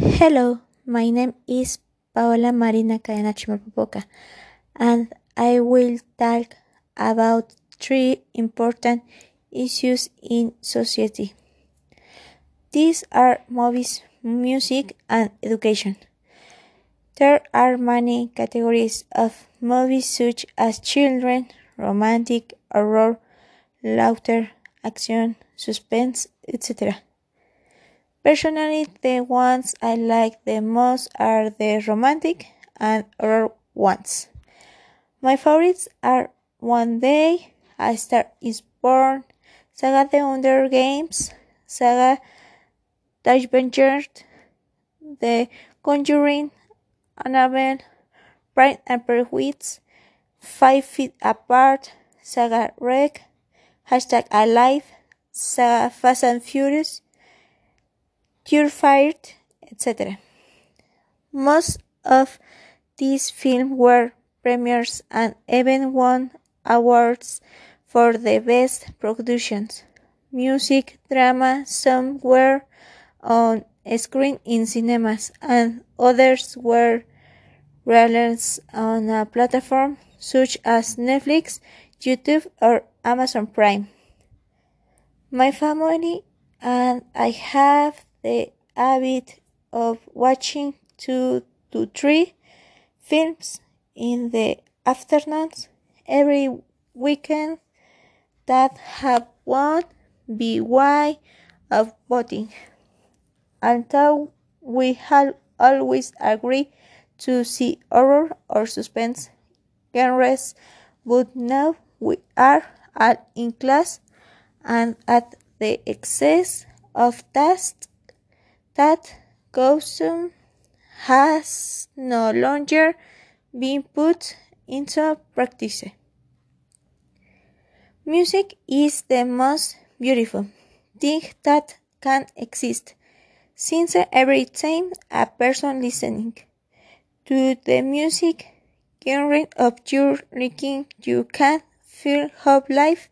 Hello, my name is Paola Marina Cadena and I will talk about three important issues in society. These are movies, music, and education. There are many categories of movies such as children, romantic, horror, laughter, action, suspense, etc. Personally, the ones I like the most are the romantic and horror ones. My favorites are One Day, A Star is Born, Saga The Hunger Games, Saga The Adventure, The Conjuring, Annabelle, Pride and Prejudice, Five Feet Apart, Saga Rec, Hashtag Alive, Saga Fast and Furious, Terrified, etc. Most of these films were premieres and even won awards for the best productions. Music, drama, some were on screen in cinemas and others were released on a platform such as Netflix, YouTube, or Amazon Prime. My family and I have the habit of watching two to three films in the afternoons every weekend that have one by way of voting. Although we have always agreed to see horror or suspense genres, but now we are all in class and at the excess of taste that custom has no longer been put into practice. Music is the most beautiful thing that can exist, since every time a person listening to the music genre of your liking, you can feel how life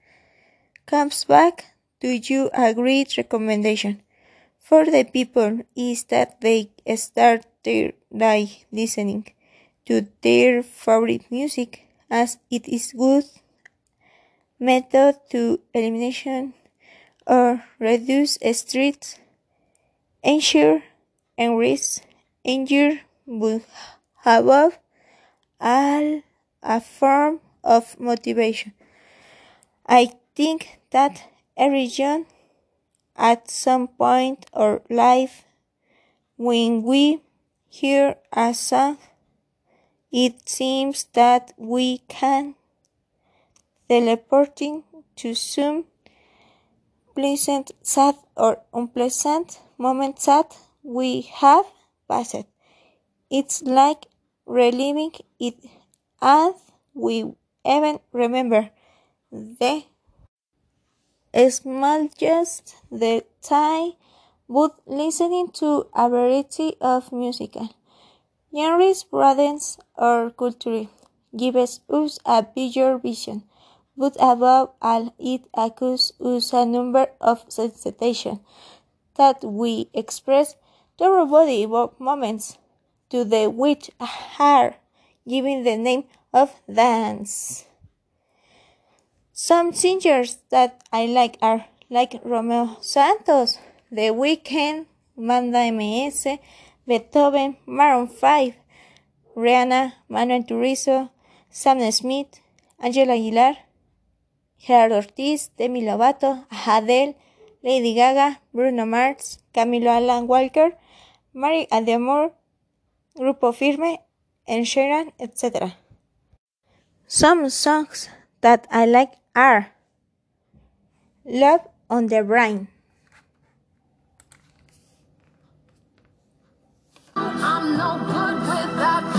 comes back to you a great recommendation for the people is that they start their day listening to their favorite music as it is good method to elimination or reduce stress, ensure and risk injury but above all a form of motivation. I think that every young at some point or life when we hear a song it seems that we can teleporting to some pleasant sad or unpleasant moment that we have passed. It's like reliving it and we even remember the small just the time but listening to a variety of musical genres broadens our culture, gives us a bigger vision, but above all it accuses us a number of sensations that we express through our body moments to the which are given the name of dance. Some singers that I like are like Romeo Santos, The Weeknd, Banda MS, Beethoven, Maroon 5, Rihanna, Manuel Turizo, Sam Smith, Angela Aguilar, Gerardo Ortiz, Demi Lovato, Adele, Lady Gaga, Bruno Mars, Camilo Alan Walker, Mary Ademore, Grupo Firme, and etc. Some songs that I like are Love on the Brain. I'm no good without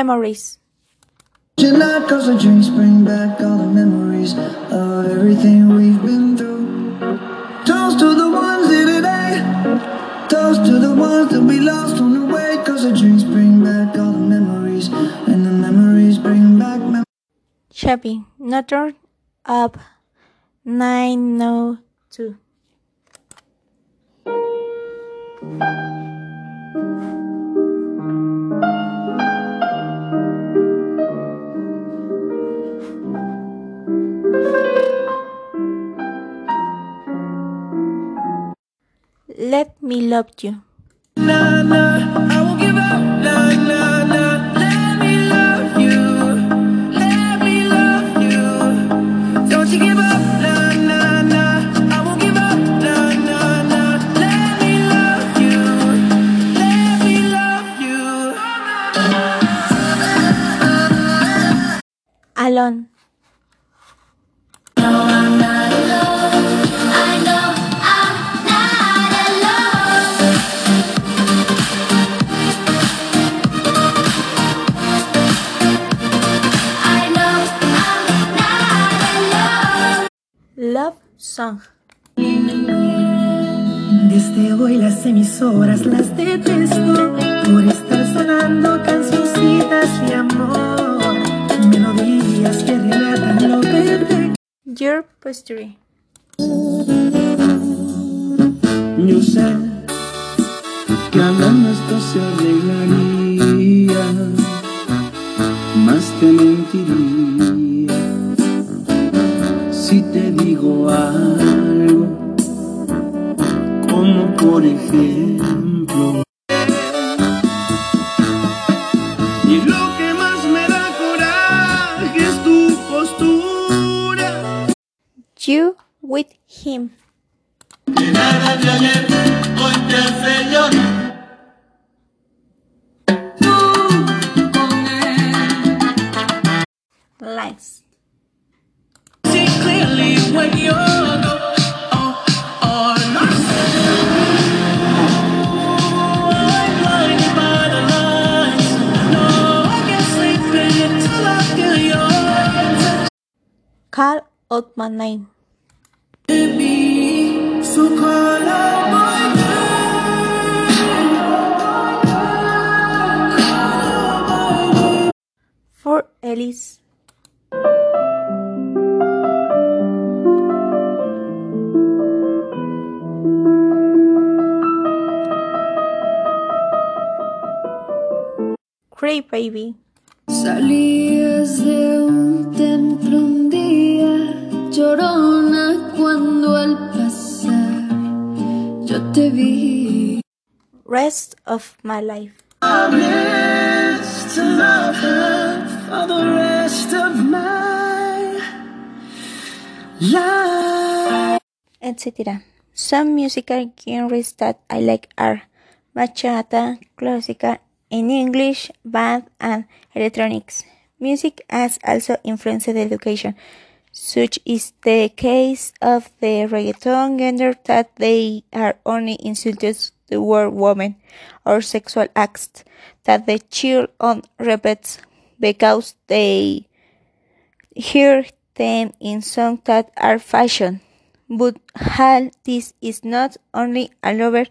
Memories. July cause the drinks bring back all the memories of everything we've been through. Toast to the ones here today. Toast to the ones that we lost on the way. Cause the drinks bring back all the memories. And the memories bring back memories. Chevy. Not up 902. Me love you. Nah, nah, I won't give up. Nah, nah, nah. Let me love you. Let me love you. Don't you give up. Nah, nah, nah. I won't give up. Nah, nah, nah. Let me love you. Let me love you. Alone. Love song. Desde hoy las emisoras las detesto por estar sonando cancioncitas de amor, melodías que relatan lo perfecto. Your poetry. Yo sé que hablando esto se arreglaría, feel your touch. Call out my name. For Ellis. Cray baby. Salías de un templo un día, llorona cuando al pasar yo te vi. Rest of my life. Promise to love her for the rest of my life. etc. Some musical genres that I like are bachata, classical, in English, band, and electronics. Music has also influenced education. Such is the case of the reggaeton genre that they are only insulted the word woman or sexual acts that the children repeats because they hear them in songs that are fashion. But all this is not only all over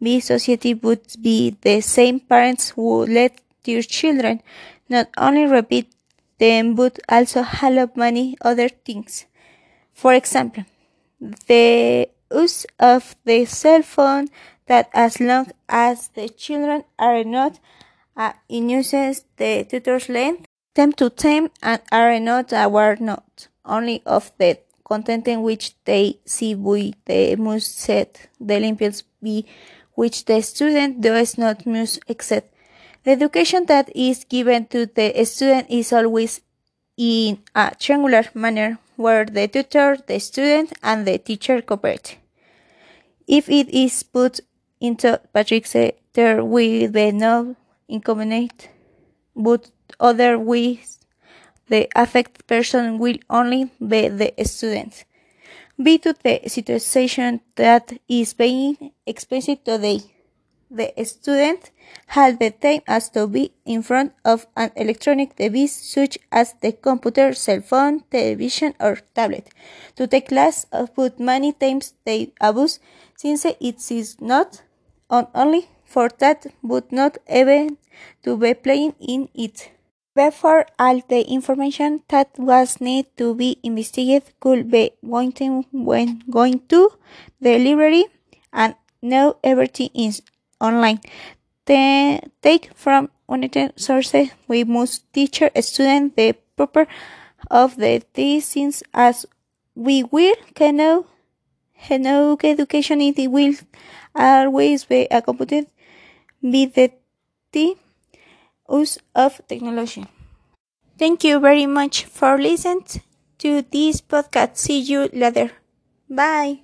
the society but be the same parents who let their children not only repeat them but also all of many other things. For example, the use of the cell phone that as long as the children are not uh, in uses the tutors lend them to them and are not aware not only of the content in which they see we they must set the limits be which the student does not must accept. The education that is given to the student is always in a triangular manner where the tutor, the student, and the teacher cooperate. If it is put into Patrick's there will be no inconvenience, but otherwise, the affected person will only be the student. Be to the situation that is being expressed today. The student had the time as to be in front of an electronic device such as the computer, cell phone, television, or tablet. To take class, but many times they abuse since it is not on only for that, but not even to be playing in it. Therefore, all the information that was need to be investigated could be going when going to the library and now everything is online. Take from united sources, we must teach a student the proper of the things as we will know, know education it will always be accompanied with the use of technology. Thank you very much for listening to this podcast. See you later. Bye.